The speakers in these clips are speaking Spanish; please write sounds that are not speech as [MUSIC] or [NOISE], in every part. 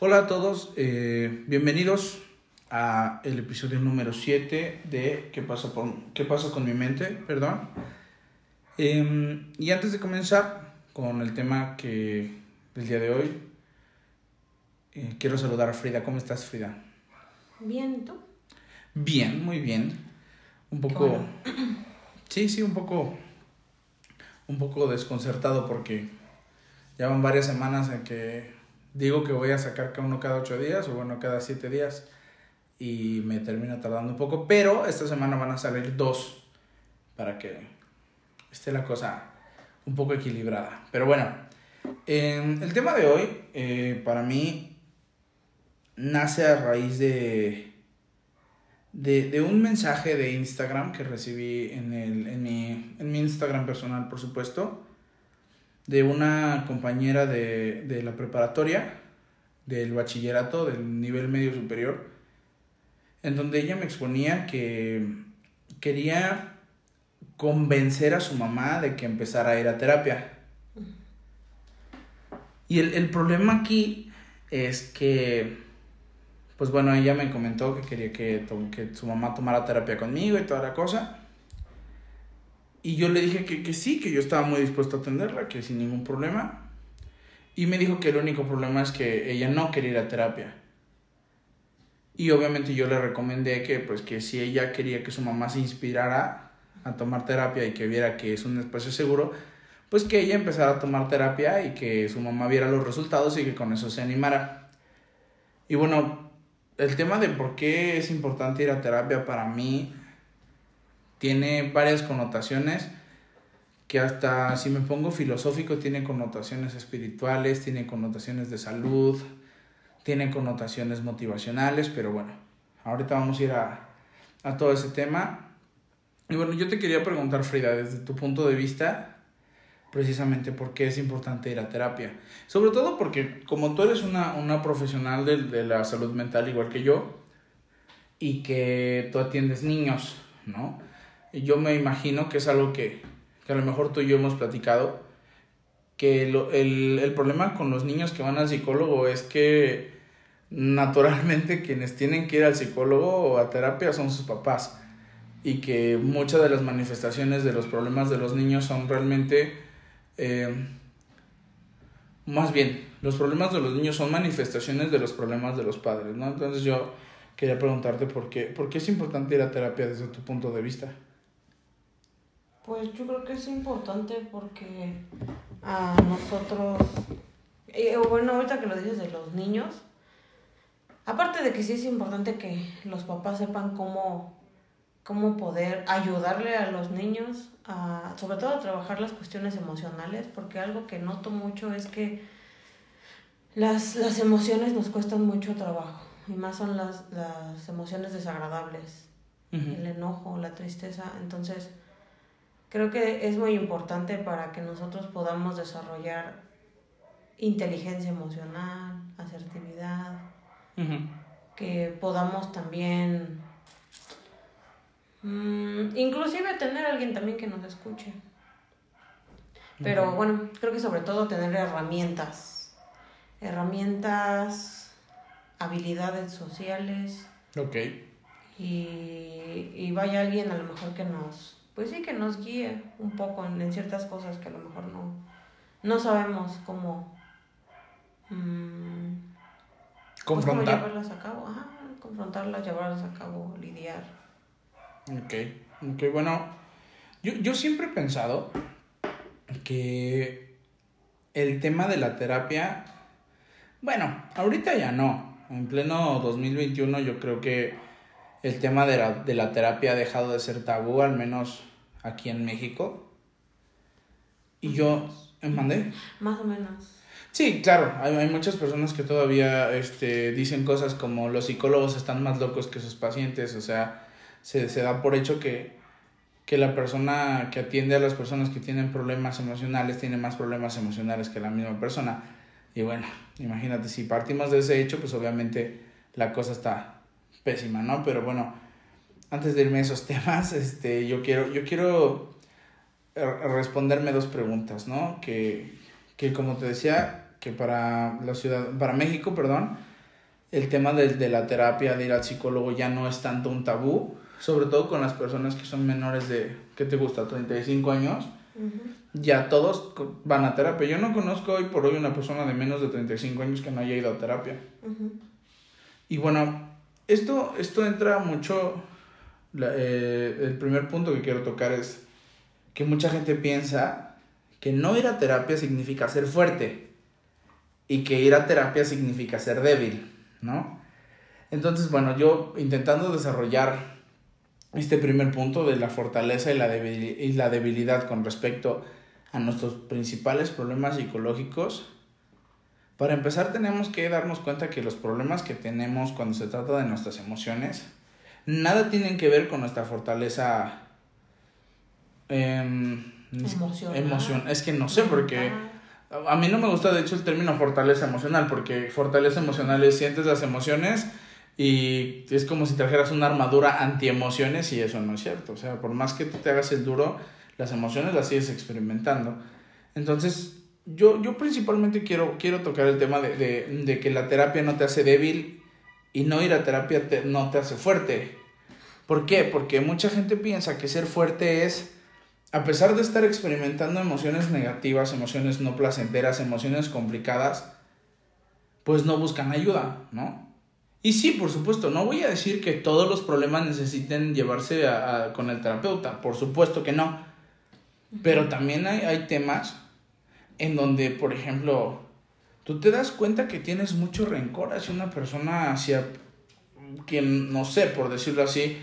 Hola a todos, eh, bienvenidos a el episodio número 7 de ¿Qué pasa, por, ¿Qué pasa con mi mente? Perdón. Em, y antes de comenzar con el tema que del día de hoy, eh, quiero saludar a Frida. ¿Cómo estás, Frida? Bien, ¿y tú? Bien, muy bien. Un poco... Sí, sí, un poco... Un poco desconcertado porque ya van varias semanas en que digo que voy a sacar uno cada ocho días o bueno, cada siete días y me termina tardando un poco, pero esta semana van a salir dos para que esté la cosa un poco equilibrada. Pero bueno, el tema de hoy eh, para mí nace a raíz de, de, un mensaje de Instagram que recibí en, el, en, mi, en mi Instagram personal, por supuesto, de una compañera de, de la preparatoria, del bachillerato, del nivel medio superior, en donde ella me exponía que quería convencer a su mamá de que empezara a ir a terapia. Y el, problema aquí es que, pues bueno, ella me comentó que quería que, que su mamá tomara terapia conmigo y toda la cosa. Y yo le dije que, que sí, que yo estaba muy dispuesto a atenderla, que sin ningún problema. Y me dijo que el único problema es que ella no quería ir a terapia. Y obviamente yo le recomendé que, pues, que si ella quería que su mamá se inspirara a tomar terapia y que viera que es un espacio seguro, pues que ella empezara a tomar terapia y que su mamá viera los resultados y que con eso se animara. Y bueno, el tema de por qué es importante ir a terapia para mí tiene varias connotaciones que hasta si me pongo filosófico tiene connotaciones espirituales, tiene connotaciones de salud, tiene connotaciones motivacionales, pero bueno, ahorita vamos a ir a, a todo ese tema. Y bueno, yo te quería preguntar, Frida, desde tu punto de vista, precisamente por qué es importante ir a terapia. Sobre todo porque como tú eres una, una profesional de, de, la salud mental igual que yo, y que tú atiendes niños, ¿no? Yo me imagino que es algo que, que a lo mejor tú y yo hemos platicado, que lo, el, el problema con los niños que van al psicólogo es que naturalmente [LAUGHS] quienes tienen que ir al psicólogo o a terapia son sus papás y que muchas de las manifestaciones de los problemas de los niños son realmente, eh, más bien, los problemas de los niños son manifestaciones de los problemas de los padres, ¿no? Entonces yo quería preguntarte por qué, por qué es importante ir a terapia desde tu punto de vista. Pues yo creo que es importante porque a nosotros, eh, bueno, ahorita que lo dices de los niños, aparte de que sí es importante que los papás sepan cómo cómo poder ayudarle a los niños, a, sobre todo a trabajar las cuestiones emocionales, porque algo que noto mucho es que las, las emociones nos cuestan mucho trabajo, y más son las, las emociones desagradables, el enojo, la tristeza, entonces creo que es muy importante para que nosotros podamos desarrollar inteligencia emocional, asertividad, que podamos también Mm, inclusive tener a alguien también que nos escuche. Pero bueno, creo que sobre todo tener herramientas. Herramientas, habilidades sociales. Ok. Y, y vaya alguien a lo mejor que nos, pues sí, que nos guíe un poco en, ciertas cosas que a lo mejor no, no sabemos cómo... Mm, pues, confrontar. llevarlas a cabo. Ajá, confrontarlas, llevarlas a cabo, lidiar. Ok, ok, bueno, yo, yo siempre he pensado que el tema de la terapia, bueno, ahorita ya no, en pleno 2021 yo creo que el tema de la, de la terapia ha dejado de ser tabú, al menos aquí en México. Y yo, ¿me mandé? Más o menos. Sí, claro, hay, hay, muchas personas que todavía este, dicen cosas como los psicólogos están más locos que sus pacientes, o sea, se, se da por hecho que, que la persona que atiende a las personas que tienen problemas emocionales tiene más problemas emocionales que la misma persona. Y bueno, imagínate, si partimos de ese hecho, pues obviamente la cosa está pésima, ¿no? Pero bueno, antes de irme a esos [LAUGHS] temas, este, yo quiero, yo quiero responderme dos preguntas, ¿no? Que, que como te decía, que para la ciudad, para México, perdón, el tema de, de la terapia, de ir al psicólogo ya no es tanto un tabú, sobre todo con las personas que son menores de, ¿qué te gusta? 35 años. Ya todos van a terapia. Yo no conozco hoy por hoy una persona de menos de 35 años que no haya ido a terapia. Y bueno, esto, esto entra mucho, eh, el primer punto que quiero tocar es que mucha gente piensa que no ir a terapia significa ser fuerte y que ir a terapia significa ser débil, ¿no? Entonces, bueno, yo intentando desarrollar este primer punto de la fortaleza y la, y la debilidad con respecto a nuestros principales problemas psicológicos, para empezar tenemos que darnos cuenta que los problemas que tenemos cuando se trata de nuestras emociones, nada tienen que ver con nuestra fortaleza eh, emoción. Es que no sé, porque a mí no me gusta de hecho el término fortaleza emocional, porque fortaleza emocional es sientes las emociones y es como si trajeras una armadura anti-emociones y eso no es cierto. O sea, por más que tú te hagas el duro, las emociones las sigues experimentando. Entonces, yo, yo principalmente quiero, quiero tocar el tema de, de, que la terapia no te hace débil y no ir a terapia no te hace fuerte. ¿Por qué? Porque mucha gente piensa que ser fuerte es, a pesar de estar experimentando emociones negativas, emociones no placenteras, emociones complicadas, pues no buscan ayuda, ¿no? Y sí, por supuesto, no voy a decir que todos los problemas necesiten llevarse a, con el terapeuta, por supuesto que no. Pero también hay, hay temas en donde, por ejemplo, tú te das cuenta que tienes mucho rencor hacia una persona, hacia quien, no sé, por decirlo así,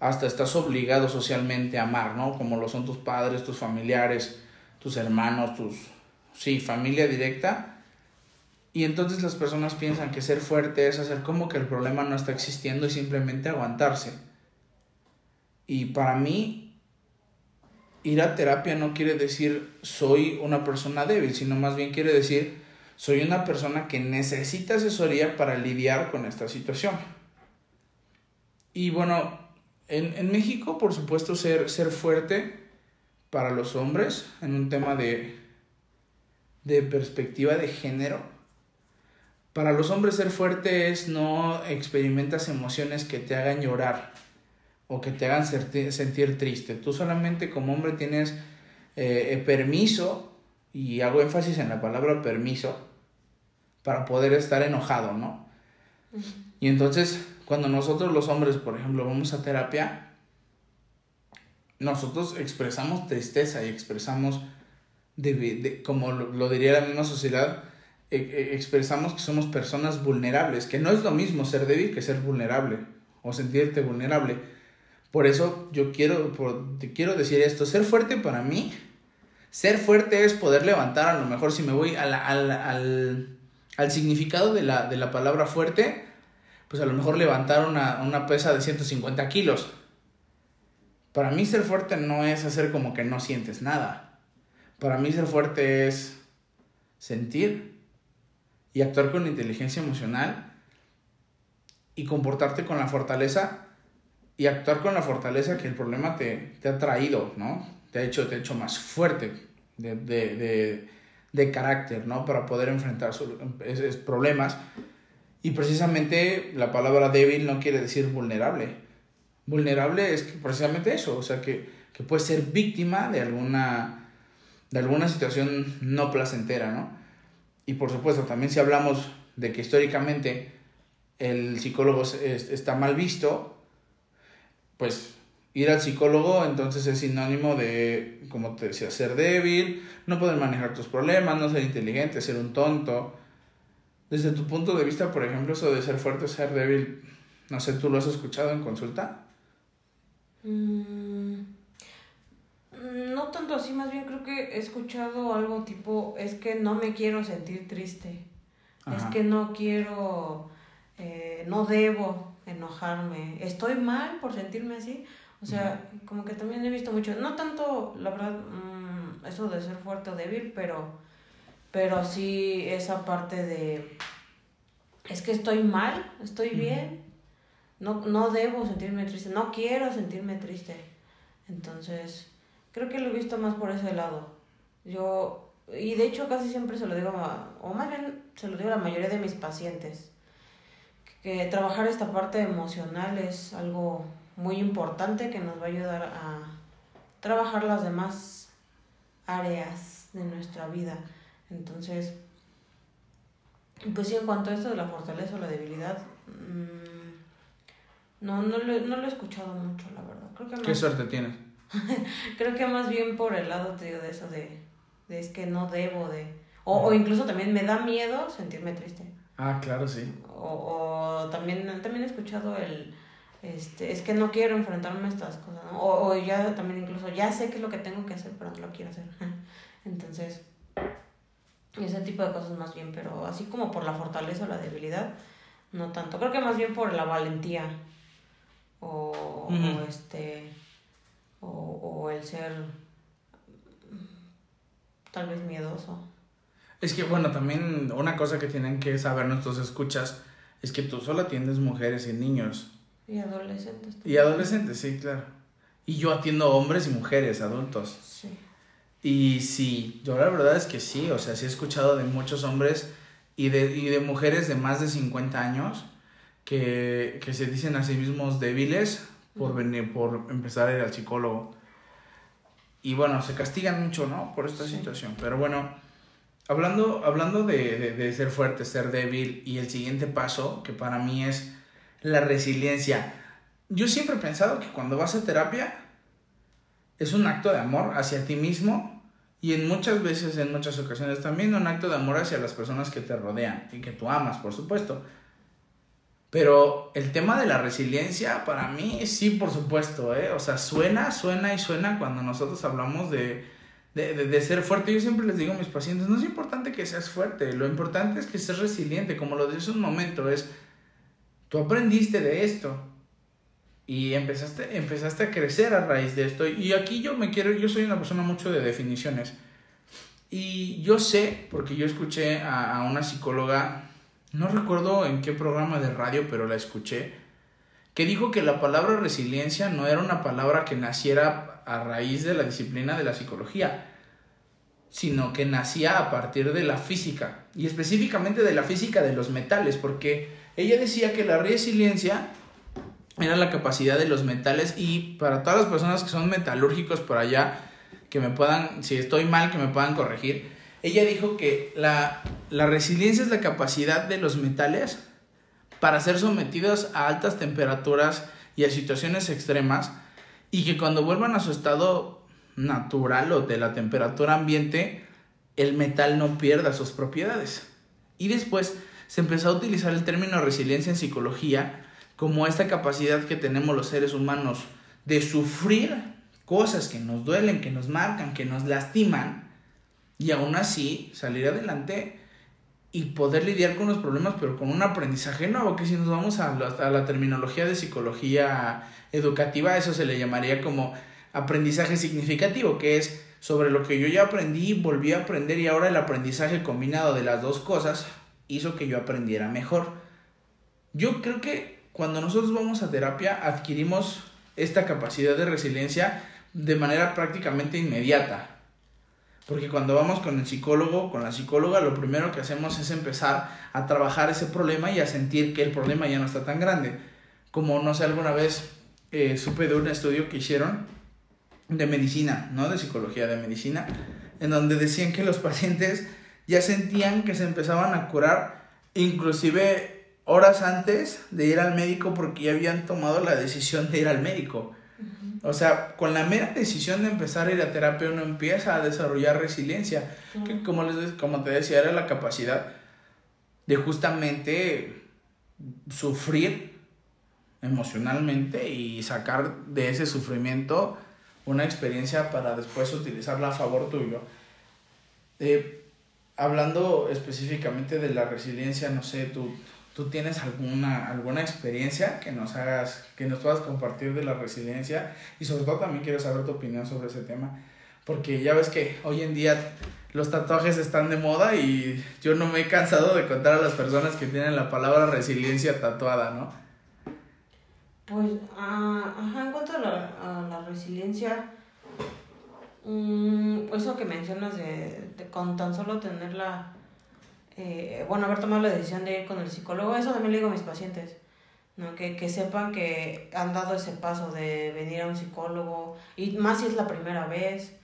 hasta estás obligado socialmente a amar, ¿no? Como lo son tus padres, tus familiares, tus hermanos, tus, sí, familia directa y entonces las personas piensan que ser fuerte es hacer como que el problema no está existiendo y simplemente aguantarse. Y para mí, ir a terapia no quiere decir soy una persona débil, sino más bien quiere decir soy una persona que necesita asesoría para lidiar con esta situación. Y bueno, en, en México, por supuesto, ser, ser fuerte para los hombres en un tema de, de perspectiva de género para los hombres ser fuerte es no experimentas emociones que te hagan llorar o que te hagan sentir triste. Tú solamente como hombre tienes eh, permiso, y hago énfasis en la palabra permiso, para poder estar enojado, ¿no? Y entonces, cuando nosotros los hombres, por ejemplo, vamos a terapia, nosotros expresamos tristeza y expresamos, como lo diría la misma sociedad, e, e, expresamos que somos personas vulnerables, que no es lo mismo ser débil que ser vulnerable o sentirte vulnerable. Por eso yo quiero, te quiero decir esto, ser fuerte para mí, ser fuerte es poder levantar, a lo mejor si me voy al, al, al, al significado de la, de la, palabra fuerte, pues a lo mejor levantar una, una pesa de 150 kilos. Para mí ser fuerte no es hacer como que no sientes nada. Para mí ser fuerte es sentir, y actuar con inteligencia emocional y comportarte con la fortaleza y actuar con la fortaleza que el problema te, te ha traído, ¿no? Te ha hecho, te ha hecho más fuerte de, de, de, de carácter, ¿no? Para poder enfrentar esos problemas. Y precisamente la palabra débil no quiere decir vulnerable. Vulnerable es precisamente eso, o sea, que, que puedes ser víctima de alguna, de alguna situación no placentera, ¿no? Y por supuesto, también si hablamos de que históricamente el psicólogo está mal visto, pues ir al psicólogo entonces es sinónimo de, como te decía, ser débil, no poder manejar tus problemas, no ser inteligente, ser un tonto. Desde tu punto de vista, por ejemplo, eso de ser fuerte o ser débil, no sé, ¿tú lo has escuchado en consulta? Mm, no tanto así, más bien creo que he escuchado algo tipo, es que no me quiero sentir triste, es que no quiero, eh, no debo enojarme, estoy mal por sentirme así, o sea, como que también he visto mucho, no tanto, la verdad, mm, eso de ser fuerte o débil, pero, pero sí esa parte de, es que estoy mal, estoy bien, no, no debo sentirme triste, no quiero sentirme triste, entonces Creo que lo he visto más por ese lado. Yo, y de hecho casi siempre se lo digo, a, o más bien se lo digo a la mayoría de mis pacientes, que trabajar esta parte emocional es algo muy importante que nos va a ayudar a trabajar las demás áreas de nuestra vida. Entonces, pues sí, en cuanto a esto de la fortaleza o la debilidad, mmm, no, no, lo, no lo he escuchado mucho, la verdad. Creo que ¿Qué suerte tienes? [LAUGHS] creo que más bien por el lado, te digo, de eso de, de es que no debo de... O, o incluso también me da miedo sentirme triste. Ah, claro, sí. O, o también, también he escuchado el, este, es que no quiero enfrentarme a estas cosas, ¿no? O, o ya también incluso, ya sé qué es lo que tengo que hacer, pero no lo quiero hacer. [LAUGHS] Entonces, ese tipo de cosas más bien, pero así como por la fortaleza o la debilidad, no tanto. Creo que más bien por la valentía. O, o este, o, o el ser tal vez miedoso. Es que, bueno, también una cosa que tienen que saber nuestros escuchas es que tú solo atiendes mujeres y niños. Y adolescentes. Y adolescentes, sí, claro. Y yo atiendo hombres y mujeres, adultos. Sí. Y sí, yo la verdad es que sí, o sea, sí he escuchado de muchos hombres y de, y de mujeres de más de 50 años que, que se dicen a sí mismos débiles por, venir, por empezar a ir al psicólogo. Y bueno, se castigan mucho, ¿no? Por esta Sí. situación. Pero bueno, hablando, hablando de, de, ser fuerte, ser débil y el siguiente paso, que para mí es la resiliencia. Yo siempre he pensado que cuando vas a terapia es un acto de amor hacia ti mismo y en muchas veces, en muchas ocasiones también un acto de amor hacia las personas que te rodean y que tú amas, por supuesto. Pero el tema de la resiliencia, para mí, sí, por supuesto, ¿eh? O sea, suena, suena y suena cuando nosotros hablamos de, de, de, de ser fuerte. Yo siempre les digo a mis pacientes, no es importante que seas fuerte, lo importante es que seas resiliente, como lo hace un momento, es, tú aprendiste de esto y empezaste, empezaste a crecer a raíz de esto. Y aquí yo me quiero, yo soy una persona mucho de definiciones. Y yo sé, porque yo escuché a, a una psicóloga, no recuerdo en qué programa de radio, pero la escuché, que dijo que la palabra resiliencia no era una palabra que naciera a raíz de la disciplina de la psicología, sino que nacía a partir de la física, y específicamente de la física de los metales, porque ella decía que la resiliencia era la capacidad de los metales y para todas las personas que son metalúrgicos por allá, que me puedan, si estoy mal, que me puedan corregir, ella dijo que la, la resiliencia es la capacidad de los metales para ser sometidos a altas temperaturas y a situaciones extremas y que cuando vuelvan a su estado natural o de la temperatura ambiente, el metal no pierda sus propiedades. Y después se empezó a utilizar el término resiliencia en psicología como esta capacidad que tenemos los seres humanos de sufrir cosas que nos duelen, que nos marcan, que nos lastiman, y aún así salir adelante y poder lidiar con los problemas, pero con un aprendizaje nuevo, que si nos vamos a la, a la terminología de psicología educativa, eso se le llamaría como aprendizaje significativo, que es sobre lo que yo ya aprendí, volví a aprender y ahora el aprendizaje combinado de las dos cosas hizo que yo aprendiera mejor. Yo creo que cuando nosotros vamos a terapia adquirimos esta capacidad de resiliencia de manera prácticamente inmediata. Porque cuando vamos con el psicólogo, con la psicóloga, lo primero que hacemos es empezar a trabajar ese problema y a sentir que el problema ya no está tan grande. Como, no sé, alguna vez eh, supe de un estudio que hicieron de medicina, no de psicología, de medicina, en donde decían que los pacientes ya sentían que se empezaban a curar, inclusive horas antes de ir al médico porque ya habían tomado la decisión de ir al médico. O sea, con la mera decisión de empezar a ir a terapia uno empieza a desarrollar resiliencia, que como, les, como te decía, era la capacidad de justamente sufrir emocionalmente y sacar de ese sufrimiento una experiencia para después utilizarla a favor tuyo. Eh, hablando específicamente de la resiliencia, no sé, tú, tú tienes alguna, alguna experiencia que nos hagas, que nos puedas compartir de la resiliencia y sobre todo también quiero saber tu opinión sobre ese tema, porque ya ves que hoy en día los tatuajes están de moda y yo no me he cansado de contar a las personas que tienen la palabra resiliencia tatuada, ¿no? Pues, ajá, en cuanto a la, resiliencia, mm, eso que mencionas de, de con tan solo tener la, eh, bueno, haber tomado la decisión de ir con el psicólogo, eso también le digo a mis pacientes, ¿no? Que, que sepan que han dado ese paso de venir a un psicólogo, y más si es la primera vez,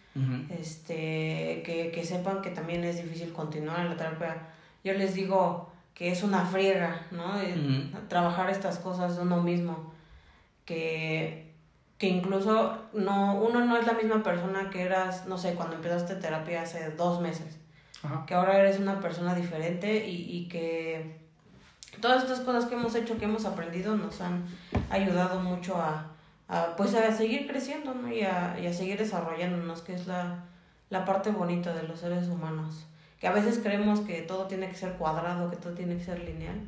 este, que, que sepan que también es difícil continuar en la terapia. Yo les digo que es una friega, ¿no? Eh, trabajar estas cosas de uno mismo, que, que incluso no, uno no es la misma persona que eras, no sé, cuando empezaste terapia hace dos meses, que ahora eres una persona diferente y, y que todas estas cosas que hemos hecho, que hemos aprendido, nos han ayudado mucho a, a pues a seguir creciendo ¿no? y, a, y a seguir desarrollándonos, que es la, la parte bonita de los seres humanos. Que a veces creemos que todo tiene que ser cuadrado, que todo tiene que ser lineal,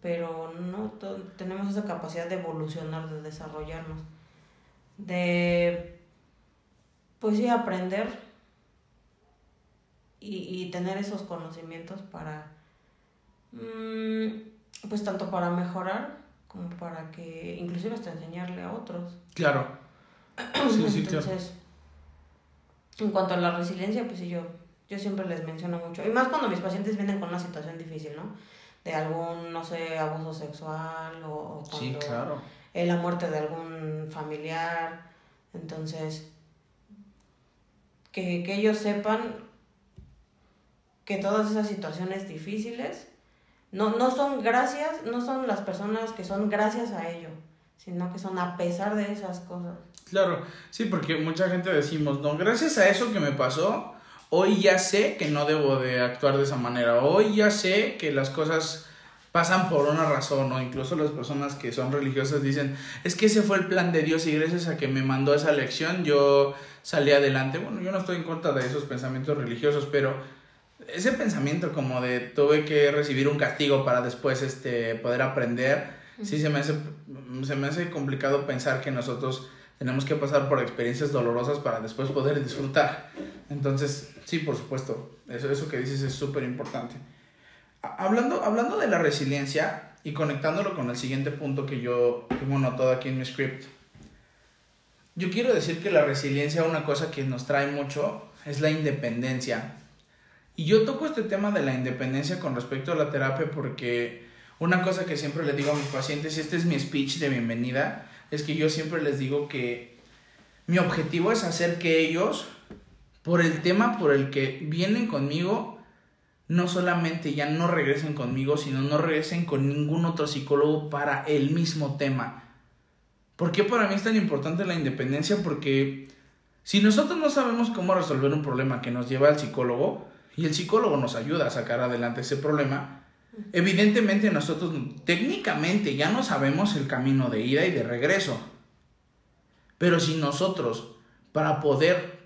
pero no, tenemos esa capacidad de evolucionar, de desarrollarnos, de, pues sí, aprender y, y tener esos conocimientos para, mm, pues tanto para mejorar como para que, inclusive hasta enseñarle a otros. Claro. [CLEARS THROAT] Sí, sí, Entonces, en cuanto a la resiliencia, pues sí, yo, yo siempre les menciono mucho. Y más cuando mis pacientes vienen con una situación difícil, ¿no? De algún, no sé, abuso sexual o, cuando sí, claro. la muerte de algún familiar. Entonces, que, que ellos sepan que todas esas situaciones difíciles no, no son gracias, no son las personas que son gracias a ello, sino que son a pesar de esas cosas. Claro, sí, porque mucha gente decimos, no, gracias a eso que me pasó, hoy ya sé que no debo de actuar de esa manera, hoy ya sé que las cosas pasan por una razón, o incluso las personas que son religiosas dicen, es que ese fue el plan de Dios y gracias a que me mandó esa lección yo salí adelante. Bueno, yo no estoy en contra de esos pensamientos religiosos, pero ese pensamiento como de tuve que recibir un castigo para después este, poder aprender, sí se me, hace, se me hace complicado pensar que nosotros tenemos que pasar por experiencias dolorosas para después poder disfrutar. Entonces, sí, por supuesto, eso, eso que dices es súper importante. Hablando, hablando de la resiliencia y conectándolo con el siguiente punto que yo tengo anotado aquí en mi script, yo quiero decir que la resiliencia, una cosa que nos trae mucho, es la independencia. Y yo toco este tema de la independencia con respecto a la terapia porque una cosa que siempre le digo a mis pacientes, y este es mi speech de bienvenida, es que yo siempre les digo que mi objetivo es hacer que ellos, por el tema por el que vienen conmigo, no solamente ya no regresen conmigo, sino no regresen con ningún otro psicólogo para el mismo tema. ¿Por qué para mí es tan importante la independencia? Porque si nosotros no sabemos cómo resolver un problema que nos lleva al psicólogo, y el psicólogo nos ayuda a sacar adelante ese problema, evidentemente nosotros técnicamente ya no sabemos el camino de ida y de regreso. Pero si nosotros, para poder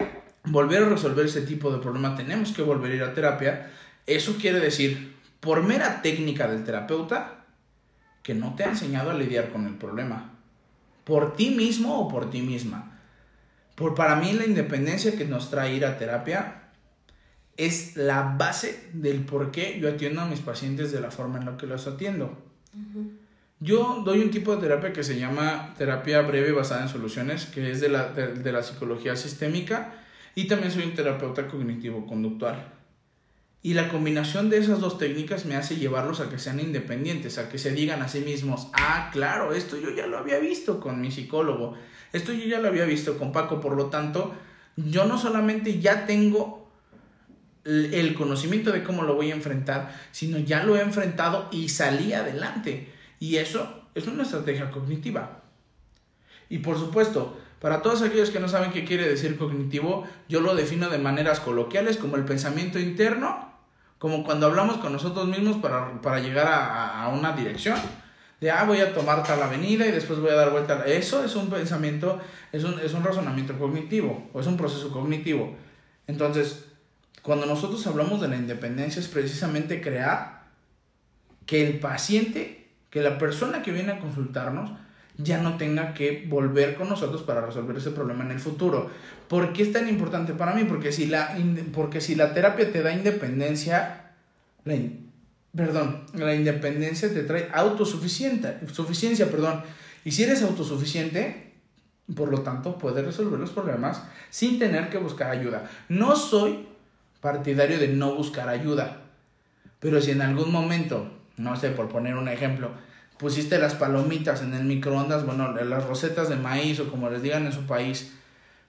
volver a resolver ese tipo de problema, tenemos que volver a ir a terapia, eso quiere decir, por mera técnica del terapeuta, que no te ha enseñado a lidiar con el problema. Por ti mismo o por ti misma. Por para mí la independencia que nos trae ir a terapia es la base del por qué yo atiendo a mis pacientes de la forma en la que los atiendo. Yo doy un tipo de terapia que se llama terapia breve basada en soluciones, que es de la, de, la psicología sistémica, y también soy un terapeuta cognitivo-conductual. Y la combinación de esas dos técnicas me hace llevarlos a que sean independientes, a que se digan a sí mismos, ah, claro, esto yo ya lo había visto con mi psicólogo, esto yo ya lo había visto con Paco, por lo tanto, yo no solamente ya tengo el conocimiento de cómo lo voy a enfrentar, sino ya lo he enfrentado y salí adelante. Y eso es una estrategia cognitiva. Y por supuesto, para todos aquellos que no saben qué quiere decir cognitivo, yo lo defino de maneras coloquiales como el pensamiento interno, como cuando hablamos con nosotros mismos para, llegar a, una dirección. De, ah, voy a tomar tal avenida y después voy a dar vuelta. Eso es un pensamiento, es un, es un razonamiento cognitivo, o es un proceso cognitivo. Entonces, cuando nosotros hablamos de la independencia es precisamente crear que el paciente, que la persona que viene a consultarnos, ya no tenga que volver con nosotros para resolver ese problema en el futuro. ¿Por qué es tan importante para mí? Porque si la, porque si la terapia te da independencia, perdón, la independencia te trae autosuficiencia, suficiencia, perdón. Y si eres autosuficiente, por lo tanto, puedes resolver los problemas sin tener que buscar ayuda. No soy partidario de no buscar ayuda. Pero si en algún momento, no sé, por poner un ejemplo, pusiste las palomitas en el microondas, bueno, las rosetas de maíz o como les digan en su país,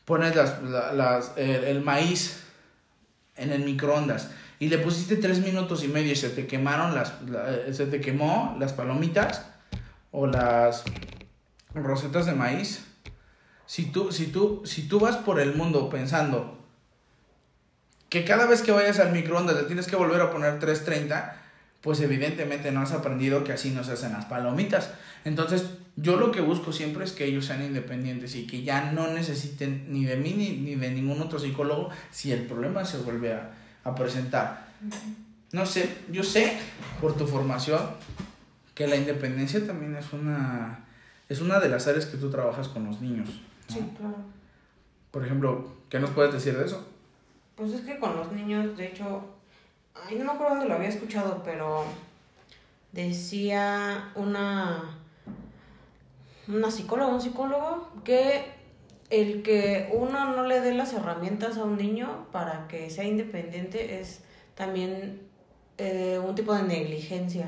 pones las, las, el, maíz en el microondas y le pusiste tres minutos y medio y se te quemaron las, se te quemó las palomitas o las rosetas de maíz. Si tú, si tú, si tú vas por el mundo pensando que cada vez que vayas al microondas le tienes que volver a poner 330, pues evidentemente no has aprendido que así no se hacen las palomitas. Entonces, yo lo que busco siempre es que ellos sean independientes y que ya no necesiten ni de mí ni, de ningún otro psicólogo si el problema se vuelve a, presentar. No sé, yo sé por tu formación que la independencia también es una, es una de las áreas que tú trabajas con los niños. Sí, claro. Por ejemplo, ¿qué nos puedes decir de eso? Pues es que con los niños, de hecho, ay, no me acuerdo dónde lo había escuchado, pero decía una, una psicóloga, un psicólogo, que el que uno no le dé las herramientas a un niño para que sea independiente es también eh, un tipo de negligencia.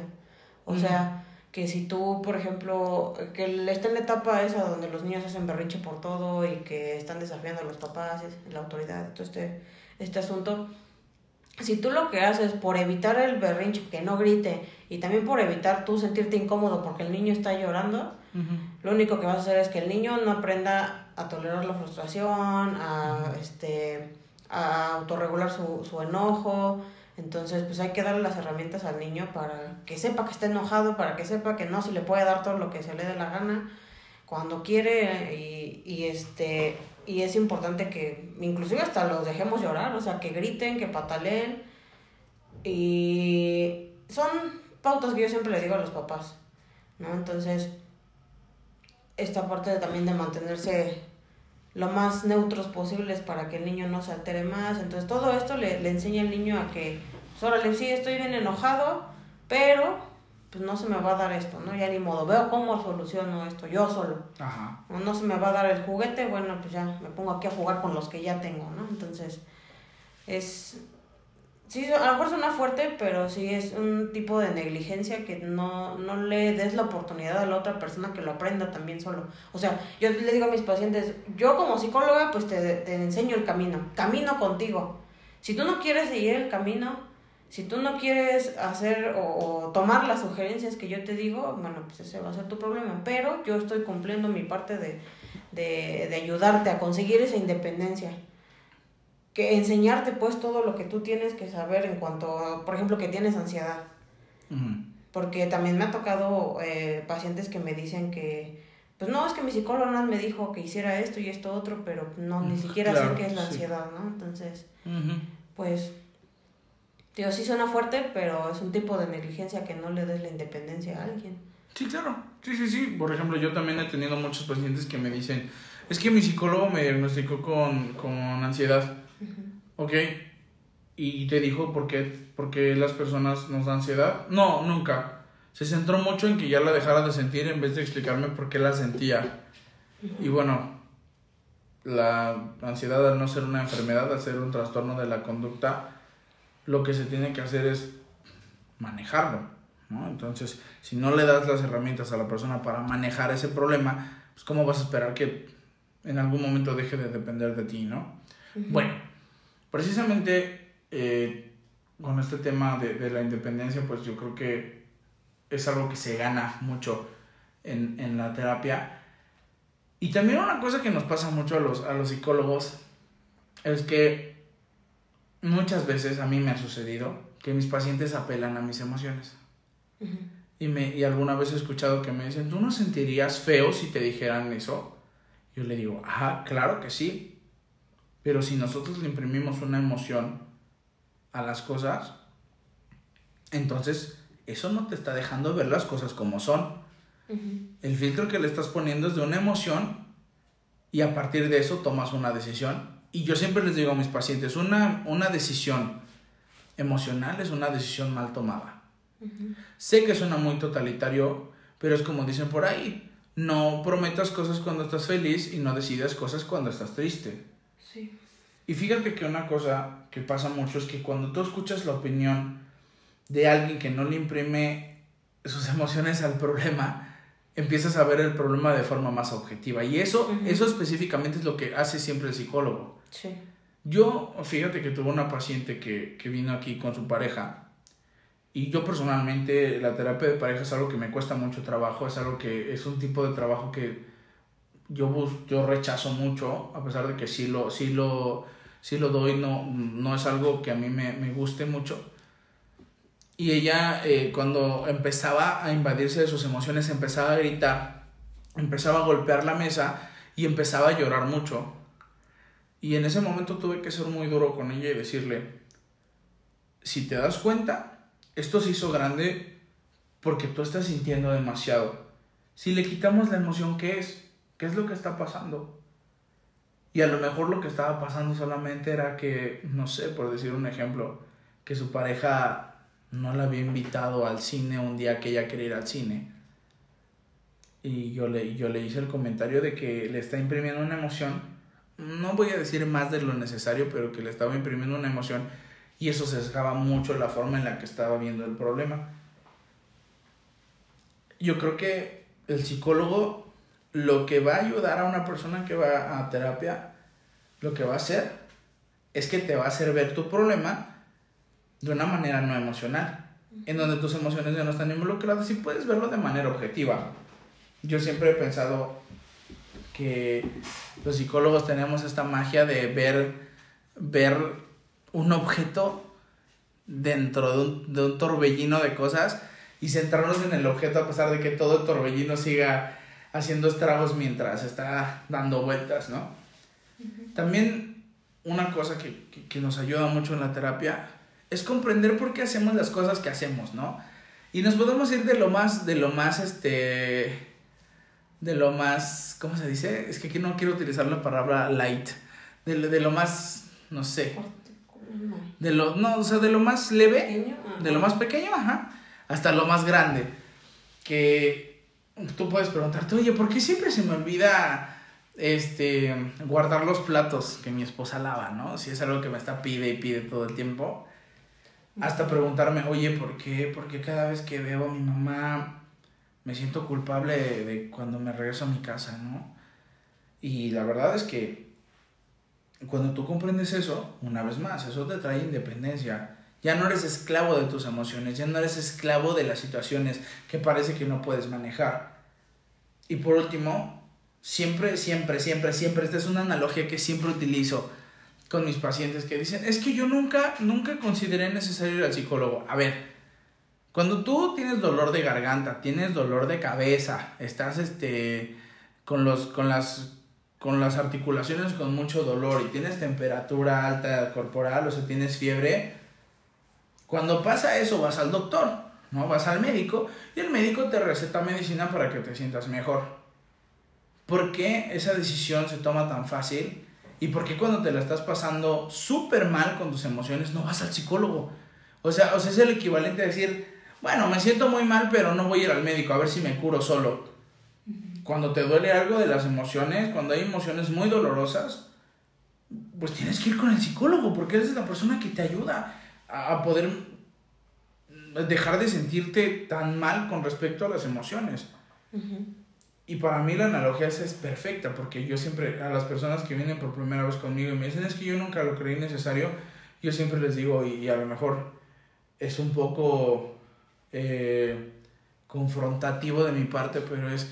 O sea, que si tú, por ejemplo, que está en la etapa esa donde los niños hacen berrinche por todo y que están desafiando a los papás, la autoridad, todo este, este asunto, si tú lo que haces por evitar el berrinche, que no grite, y también por evitar tú sentirte incómodo porque el niño está llorando, lo único que vas a hacer es que el niño no aprenda a tolerar la frustración, a, este, a autorregular su, su enojo. Entonces, pues hay que darle las herramientas al niño para que sepa que está enojado, para que sepa que no se le puede dar todo lo que se le dé la gana cuando quiere y, y este y es importante que inclusive hasta los dejemos llorar, o sea, que griten, que pataleen. Y son pautas que yo siempre le digo a los papás, ¿no? Entonces, esta parte también de mantenerse lo más neutros posibles para que el niño no se altere más. Entonces, todo esto le, le enseña al niño a que, pues, órale, sí, estoy bien enojado, pero pues no se me va a dar esto, ¿no? Ya ni modo, veo cómo soluciono esto yo solo. Ajá. No, no se me va a dar el juguete, bueno, pues ya me pongo aquí a jugar con los que ya tengo, ¿no? Entonces, es... Sí, a lo mejor suena fuerte, pero sí es un tipo de negligencia que no, no le des la oportunidad a la otra persona que lo aprenda también solo. O sea, yo le digo a mis pacientes, yo como psicóloga, pues te, te enseño el camino, camino contigo. Si tú no quieres seguir el camino, si tú no quieres hacer o, tomar las sugerencias que yo te digo, bueno, pues ese va a ser tu problema. Pero yo estoy cumpliendo mi parte de, de, de ayudarte a conseguir esa independencia. Que enseñarte pues todo lo que tú tienes que saber en cuanto, por ejemplo, que tienes ansiedad. Porque también me ha tocado eh, pacientes que me dicen que, pues no, es que mi psicólogo no me dijo que hiciera esto y esto otro, pero no, ni siquiera sé qué es la ansiedad, ¿no? Entonces, pues Digo, sí suena fuerte, pero es un tipo de negligencia que no le des la independencia a alguien. Sí, claro. Sí, sí, sí. Por ejemplo, yo también he tenido muchos pacientes que me dicen, es que mi psicólogo me diagnosticó con, con ansiedad. ¿Ok? ¿Y te dijo por qué, por qué las personas nos dan ansiedad? No, nunca. Se centró mucho en que ya la dejara de sentir en vez de explicarme por qué la sentía. Y bueno, la ansiedad al no ser una enfermedad, al ser un trastorno de la conducta, lo que se tiene que hacer es manejarlo, ¿no? Entonces, si no le das las herramientas a la persona para manejar ese problema, pues cómo vas a esperar que en algún momento deje de depender de ti, ¿no? Bueno, precisamente eh, con este tema de, de, la independencia, pues yo creo que es algo que se gana mucho en, en la terapia. Y también una cosa que nos pasa mucho a los, a los psicólogos es que muchas veces a mí me ha sucedido que mis pacientes apelan a mis emociones. y, me, y alguna vez he escuchado que me dicen, ¿tú no sentirías feo si te dijeran eso? Yo le digo, ajá, claro que sí. Pero si nosotros le imprimimos una emoción a las cosas, entonces eso no te está dejando ver las cosas como son. El filtro que le estás poniendo es de una emoción y a partir de eso tomas una decisión y yo siempre les digo a mis pacientes, una, una decisión emocional es una decisión mal tomada. Sé que suena muy totalitario, pero es como dicen por ahí, no prometas cosas cuando estás feliz y no decidas cosas cuando estás triste. Sí. Y fíjate que una cosa que pasa mucho es que cuando tú escuchas la opinión de alguien que no le imprime sus [LAUGHS] emociones al problema, empiezas a ver el problema de forma más objetiva. Y eso, eso específicamente es lo que hace siempre el psicólogo. Sí. Yo, fíjate que tuve una paciente que, que vino aquí con su pareja. Y yo personalmente, la terapia de pareja es algo que me cuesta mucho trabajo, es algo que es un tipo de trabajo que yo, yo rechazo mucho, a pesar de que sí lo, sí lo, sí lo doy, no, no es algo que a mí me, me guste mucho. Y ella, eh, cuando empezaba a invadirse de sus emociones, empezaba a gritar, empezaba a golpear la mesa y empezaba a llorar mucho. Y en ese momento tuve que ser muy duro con ella y decirle, si te das cuenta, esto se hizo grande porque tú estás sintiendo demasiado. Si le quitamos la emoción, ¿qué es? ¿Qué es lo que está pasando? Y a lo mejor lo que estaba pasando solamente era que, no sé, por decir un ejemplo, que su pareja no la había invitado al cine un día que ella quería ir al cine. Y yo le, yo le hice el comentario de que le está imprimiendo una emoción. No voy a decir más de lo necesario, pero que le estaba imprimiendo una emoción. Y eso sesgaba mucho la forma en la que estaba viendo el problema. Yo creo que el psicólogo lo que va a ayudar a una persona que va a terapia, lo que va a hacer es que te va a hacer ver tu problema de una manera no emocional, en donde tus emociones ya no están involucradas y puedes verlo de manera objetiva. Yo siempre he pensado que los psicólogos tenemos esta magia de ver, ver un objeto dentro de un, de un torbellino de cosas y centrarnos en el objeto a pesar de que todo el torbellino siga haciendo estragos mientras está dando vueltas, ¿no? También una cosa que, que, nos ayuda mucho en la terapia es comprender por qué hacemos las cosas que hacemos, ¿no? Y nos podemos ir de lo más, de lo más, este, de lo más, ¿cómo se dice? Es que aquí no quiero utilizar la palabra light, de, de lo más, no sé, de lo, no, o sea, de lo más leve, de lo más pequeño, ajá, hasta lo más grande, que tú puedes preguntarte, oye, ¿por qué siempre se me olvida este, guardar los platos que mi esposa lava, ¿no? Si es algo que me está pide y pide todo el tiempo. Hasta preguntarme, oye, ¿por qué? Porque cada vez que veo a mi mamá me siento culpable de, cuando me regreso a mi casa, ¿no? Y la verdad es que cuando tú comprendes eso, una vez más, eso te trae independencia. Ya no eres esclavo de tus emociones, ya no eres esclavo de las situaciones que parece que no puedes manejar. Y por último, siempre, siempre, siempre, siempre, esta es una analogía que siempre utilizo con mis pacientes que dicen, es que yo nunca, nunca consideré necesario ir al psicólogo. A ver, cuando tú tienes dolor de garganta, tienes dolor de cabeza, estás este, con, los, con, las, con las articulaciones con mucho dolor y tienes temperatura alta corporal, o sea, tienes fiebre, cuando pasa eso, vas al doctor, ¿no? Vas al médico y el médico te receta medicina para que te sientas mejor. ¿Por qué esa decisión se toma tan fácil? ¿Y por qué cuando te la estás pasando súper mal con tus emociones no vas al psicólogo? O sea, o sea, es el equivalente a decir, bueno, me siento muy mal, pero no voy a ir al médico a ver si me curo solo. Cuando te duele algo de las emociones, cuando hay emociones muy dolorosas, pues tienes que ir con el psicólogo porque él es la persona que te ayuda a poder dejar de sentirte tan mal con respecto a las emociones. Y para mí la analogía es perfecta, porque yo siempre, a las personas que vienen por primera vez conmigo y me dicen, es que yo nunca lo creí necesario, yo siempre les digo, y, a lo mejor es un poco eh, confrontativo de mi parte, pero es,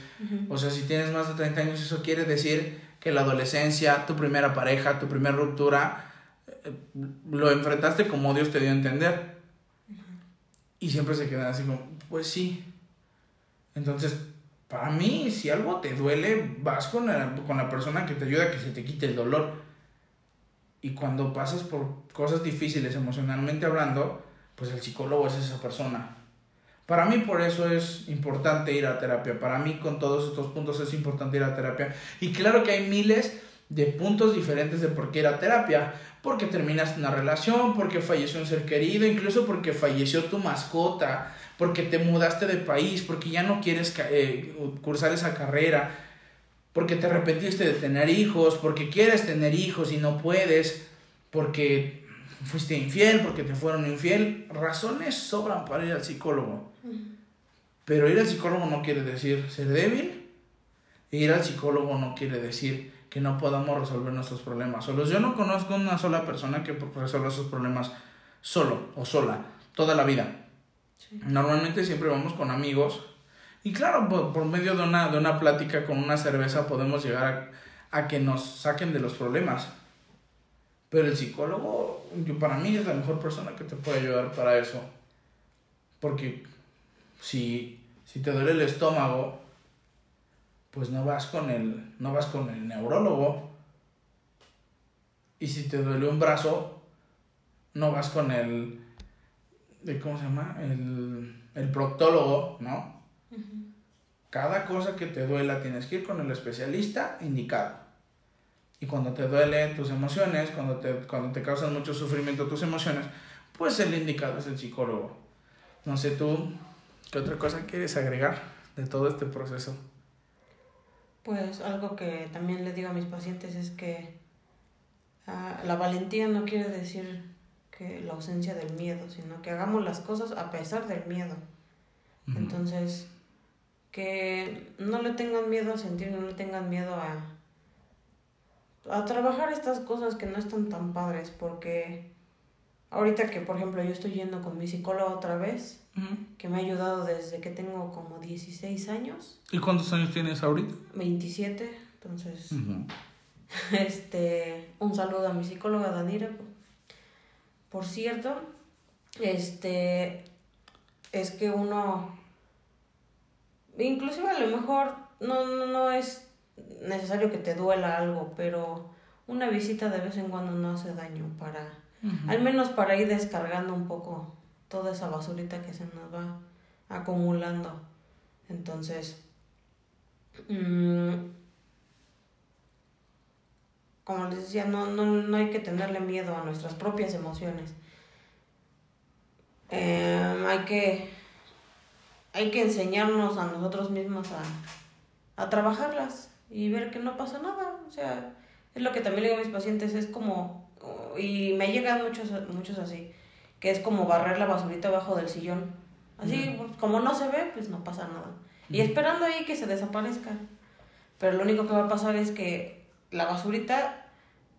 o sea, si tienes más de 30 años, eso quiere decir que la adolescencia, tu primera pareja, tu primera ruptura, lo enfrentaste como Dios te dio a entender. Y siempre se quedan así como, pues sí. Entonces, para mí, si algo te duele, vas con la, con la persona que te ayuda a que se te quite el dolor. Y cuando pasas por cosas difíciles emocionalmente hablando, pues el psicólogo es esa persona. Para mí por eso es importante ir a terapia. Para mí con todos estos puntos es importante ir a terapia. Y claro que hay miles de puntos diferentes de por qué ir a terapia porque terminaste una relación, porque falleció un ser querido, incluso porque falleció tu mascota, porque te mudaste de país, porque ya no quieres eh, cursar esa carrera, porque te arrepentiste de tener hijos, porque quieres tener hijos y no puedes, porque fuiste infiel, porque te fueron infiel. Razones sobran para ir al psicólogo. Pero ir al psicólogo no quiere decir ser débil. Ir al psicólogo no quiere decir que no podamos resolver nuestros problemas solos. Yo no conozco una sola persona que resuelva esos problemas solo o sola, toda la vida. Normalmente siempre vamos con amigos. Y claro, por, medio de una, de una plática con una cerveza podemos llegar a, a que nos saquen de los problemas. Pero el psicólogo, yo, para mí es la mejor persona que te puede ayudar para eso. Porque si, si te duele el estómago, pues no vas con el, no vas con el neurólogo. Y si te duele un brazo, no vas con el, ¿cómo se llama? El, el proctólogo, ¿no? Cada cosa que te duela tienes que ir con el especialista indicado. Y cuando te duelen tus emociones, cuando te, cuando te causan mucho sufrimiento tus emociones, pues el indicado es el psicólogo. No sé tú, ¿qué otra cosa quieres agregar de todo este proceso? Pues algo que también le digo a mis pacientes es que ah, la valentía no quiere decir que la ausencia del miedo, sino que hagamos las cosas a pesar del miedo. Entonces, que no le tengan miedo a sentir, no le tengan miedo a, a trabajar estas cosas que no están tan padres, porque ahorita que, por ejemplo, yo estoy yendo con mi psicóloga otra vez, que me ha ayudado desde que tengo como 16 años. ¿Y cuántos años tienes ahorita? 27, entonces, [LAUGHS] este, un saludo a mi psicóloga Danira. Por cierto, este, es que uno, inclusive a lo mejor no, no, no es necesario que te duela algo, pero una visita de vez en cuando no hace daño para, al menos para ir descargando un poco toda esa basurita que se nos va acumulando. Entonces, mm, como les decía, no, no, no hay que tenerle miedo a nuestras propias emociones. Em, hay que hay que enseñarnos a nosotros mismos a, a trabajarlas y ver que no pasa nada. O sea, es lo que también le digo a mis pacientes, es como, y me llegan muchos, muchos así, que es como barrer la basurita abajo del sillón. Así, pues, como no se ve, pues no pasa nada. Y esperando ahí que se desaparezca. Pero lo único que va a pasar es que la basurita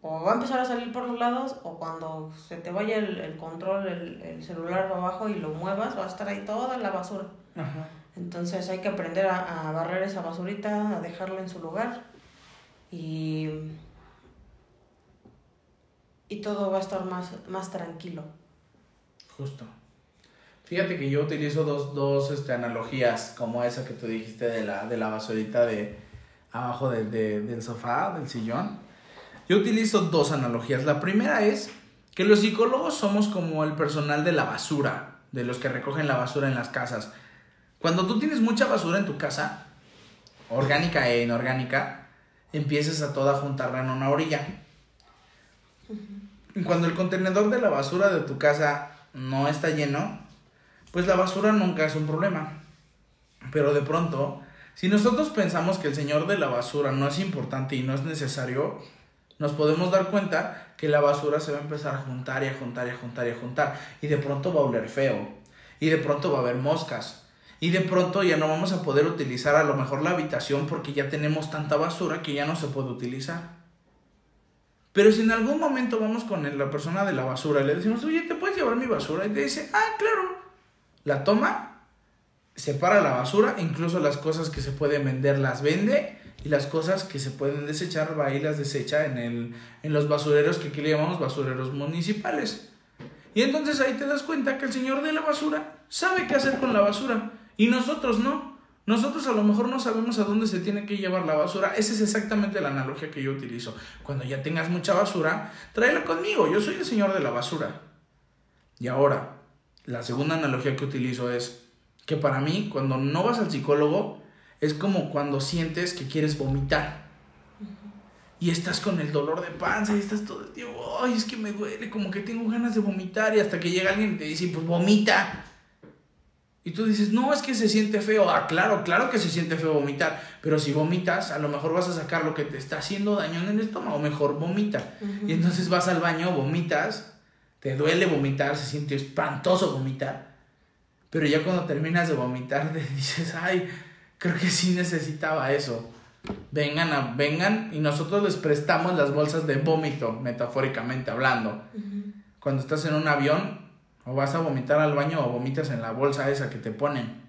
o va a empezar a salir por los lados o cuando se te vaya el, el control, el, el celular abajo y lo muevas, va a estar ahí toda la basura. Ajá. Entonces hay que aprender a, a, barrer esa basurita, a dejarla en su lugar y, y todo va a estar más, más tranquilo. Justo. Fíjate que yo utilizo dos, dos este, analogías como esa que tú dijiste de la, de la basurita de abajo de, de, del sofá, del sillón. Yo utilizo dos analogías. La primera es que los psicólogos somos como el personal de la basura, de los que recogen la basura en las casas. Cuando tú tienes mucha basura en tu casa, orgánica e inorgánica, empiezas a toda juntarla en una orilla. Cuando el contenedor de la basura de tu casa no está lleno, pues la basura nunca es un problema. Pero de pronto, si nosotros pensamos que el señor de la basura no es importante y no es necesario, nos podemos dar cuenta que la basura se va a empezar a juntar y a juntar y a juntar y a juntar. Y de pronto va a oler feo. Y de pronto va a haber moscas. Y de pronto ya no vamos a poder utilizar a lo mejor la habitación porque ya tenemos tanta basura que ya no se puede utilizar. Pero si en algún momento vamos con la persona de la basura y le decimos, oye, ¿te puedes llevar mi basura? Y te dice, ah, claro. La toma, separa la basura, incluso las cosas que se pueden vender las vende y las cosas que se pueden desechar va y las desecha en, el, en los basureros que aquí le llamamos basureros municipales. Y entonces ahí te das cuenta que el señor de la basura sabe qué hacer con la basura y nosotros no. Nosotros a lo mejor no sabemos a dónde se tiene que llevar la basura. Esa es exactamente la analogía que yo utilizo. Cuando ya tengas mucha basura, tráela conmigo. Yo soy el señor de la basura. Y ahora, la segunda analogía que utilizo es que para mí, cuando no vas al psicólogo, es como cuando sientes que quieres vomitar. Y estás con el dolor de panza y estás todo el tiempo, ay, es que me duele, como que tengo ganas de vomitar. Y hasta que llega alguien y te dice, pues vomita. Y tú dices, no, es que se siente feo. Ah, claro, claro que se siente feo vomitar. Pero si vomitas, a lo mejor vas a sacar lo que te está haciendo daño en el estómago. Mejor vomita. Y entonces vas al baño, vomitas. te duele vomitar, se siente espantoso vomitar, pero ya cuando terminas de vomitar [LAUGHS] te dices, ay, creo que sí necesitaba eso. Vengan, a, vengan y nosotros les prestamos las bolsas de vómito, metafóricamente hablando. Cuando estás en un avión o vas a vomitar al baño o vomitas en la bolsa esa que te ponen.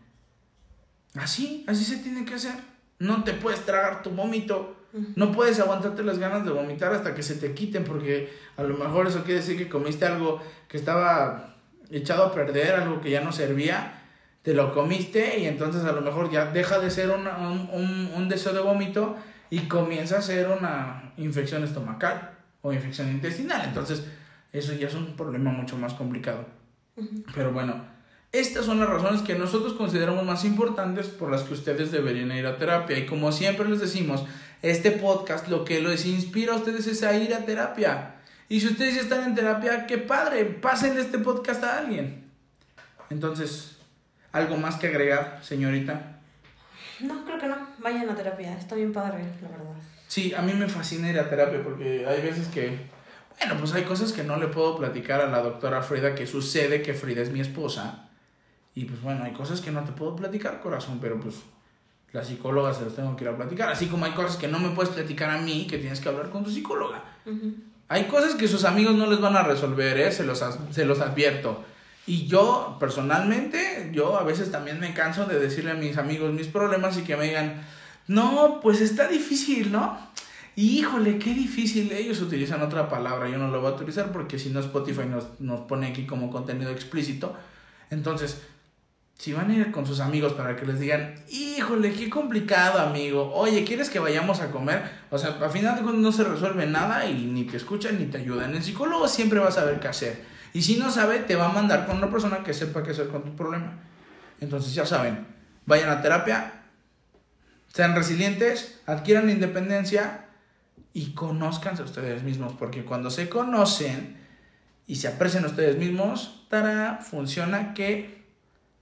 Así, así se tiene que hacer. No te puedes tragar tu vómito. No puedes aguantarte las ganas de vomitar hasta que se te quiten porque a lo mejor eso quiere decir que comiste algo que estaba echado a perder, algo que ya no servía, te lo comiste y entonces a lo mejor ya deja de ser un, un, un deseo de vómito y comienza a ser una infección estomacal o infección intestinal. Entonces eso ya es un problema mucho más complicado. Pero bueno, estas son las razones que nosotros consideramos más importantes por las que ustedes deberían ir a terapia. Y como siempre les decimos, este podcast lo que les inspira a ustedes es a ir a terapia. Y si ustedes ya están en terapia, qué padre, pasen este podcast a alguien. Entonces, ¿algo más que agregar, señorita? No, creo que no. Vayan a terapia, está bien padre, la verdad. Sí, a mí me fascina ir a terapia porque hay veces que, bueno, pues hay cosas que no le puedo platicar a la doctora Frida, que sucede que Frida es mi esposa. Y pues bueno, hay cosas que no te puedo platicar, corazón, pero pues la psicóloga se las tengo que ir a platicar. Así como hay cosas que no me puedes platicar a mí, que tienes que hablar con tu psicóloga. Hay cosas que sus amigos no les van a resolver, ¿eh? se, los, se los advierto. Y yo, personalmente, yo a veces también me canso de decirle a mis amigos mis problemas y que me digan, no, pues está difícil, ¿no? Híjole, qué difícil. Ellos utilizan otra palabra, yo no lo voy a utilizar porque si no Spotify nos, nos pone aquí como contenido explícito. Entonces, si van a ir con sus amigos para que les digan, híjole, qué complicado, amigo. Oye, ¿quieres que vayamos a comer? O sea, al final de cuentas no se resuelve nada y ni te escuchan ni te ayudan. El psicólogo siempre va a saber qué hacer. Y si no sabe, te va a mandar con una persona que sepa qué hacer con tu problema. Entonces, ya saben, vayan a terapia, sean resilientes, adquieran independencia y conozcanse a ustedes mismos. Porque cuando se conocen y se aprecian a ustedes mismos, ¡tará! funciona que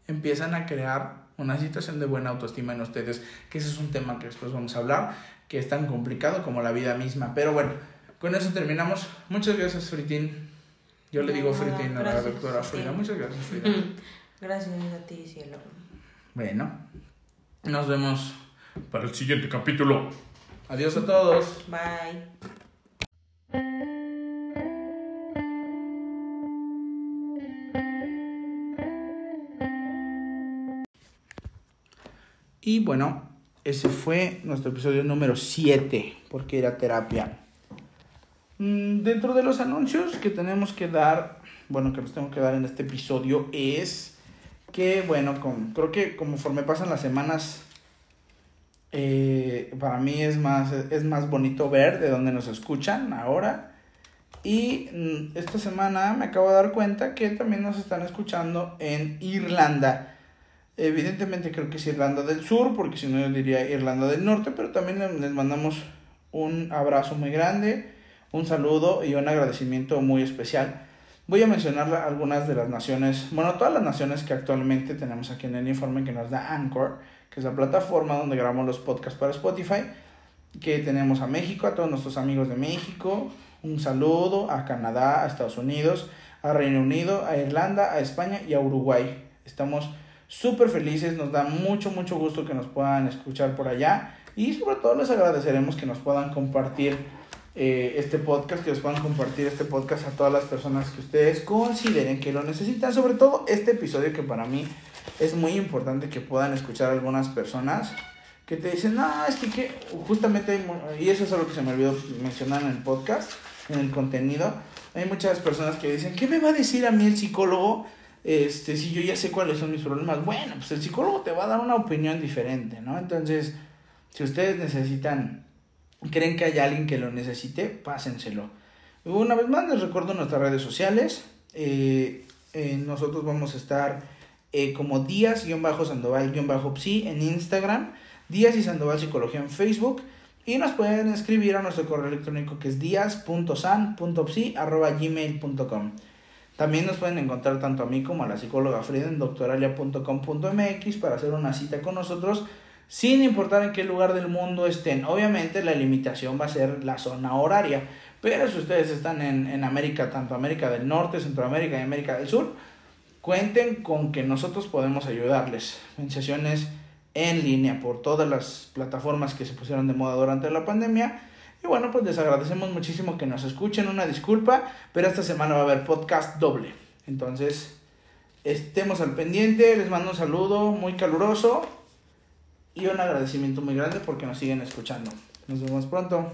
empiezan a crear una situación de buena autoestima en ustedes, que ese es un tema que después vamos a hablar, que es tan complicado como la vida misma. Pero bueno, con eso terminamos. Muchas gracias, Fritín. Yo le digo Fritín a la doctora Frida. Muchas gracias, Frida. [LAUGHS] Gracias a ti, cielo. Bueno, nos vemos para el siguiente capítulo. Adiós a todos. Bye. Y bueno, ese fue nuestro episodio número 7, porque era terapia. Mm, dentro de los anuncios que tenemos que dar, bueno, que nos tengo que dar en este episodio es que, bueno, con, creo que conforme pasan las semanas, eh, para mí es más, es más bonito ver de dónde nos escuchan ahora. Y mm, esta semana me acabo de dar cuenta que también nos están escuchando en Irlanda. Evidentemente creo que es Irlanda del Sur, porque si no yo diría Irlanda del Norte, pero también les mandamos un abrazo muy grande, un saludo y un agradecimiento muy especial. Voy a mencionar algunas de las naciones, bueno, todas las naciones que actualmente tenemos aquí en el informe que nos da Anchor, que es la plataforma donde grabamos los podcasts para Spotify, que tenemos a México, a todos nuestros amigos de México, un saludo a Canadá, a Estados Unidos, a Reino Unido, a Irlanda, a España y a Uruguay. Estamos súper felices, nos da mucho, mucho gusto que nos puedan escuchar por allá y sobre todo les agradeceremos que nos puedan compartir eh, este podcast, que nos puedan compartir este podcast a todas las personas que ustedes consideren que lo necesitan, sobre todo este episodio que para mí es muy importante que puedan escuchar algunas personas que te dicen, no, es que, que justamente, y eso es algo que se me olvidó mencionar en el podcast, en el contenido, hay muchas personas que dicen, ¿qué me va a decir a mí el psicólogo este, si yo ya sé cuáles son mis problemas, bueno, pues el psicólogo te va a dar una opinión diferente, ¿no? Entonces, si ustedes necesitan, creen que hay alguien que lo necesite, pásenselo. Una vez más les recuerdo nuestras redes sociales. Eh, eh, nosotros vamos a estar eh, como Díaz-Sandoval-Psi en Instagram, Díaz y Sandoval Psicología en Facebook. Y nos pueden escribir a nuestro correo electrónico que es díaz.san.psi.gmail.com. También nos pueden encontrar tanto a mí como a la psicóloga Frida en doctoralia.com.mx para hacer una cita con nosotros sin importar en qué lugar del mundo estén. Obviamente la limitación va a ser la zona horaria, Pero si ustedes están en, en América, tanto América del Norte, Centroamérica y América del Sur, cuenten con que nosotros podemos ayudarles en en línea por todas las plataformas que se pusieron de moda durante la pandemia. Y bueno, pues les agradecemos muchísimo que nos escuchen. Una disculpa, pero esta semana va a haber podcast doble. Entonces, estemos al pendiente. Les mando un saludo muy caluroso y un agradecimiento muy grande porque nos siguen escuchando. Nos vemos pronto.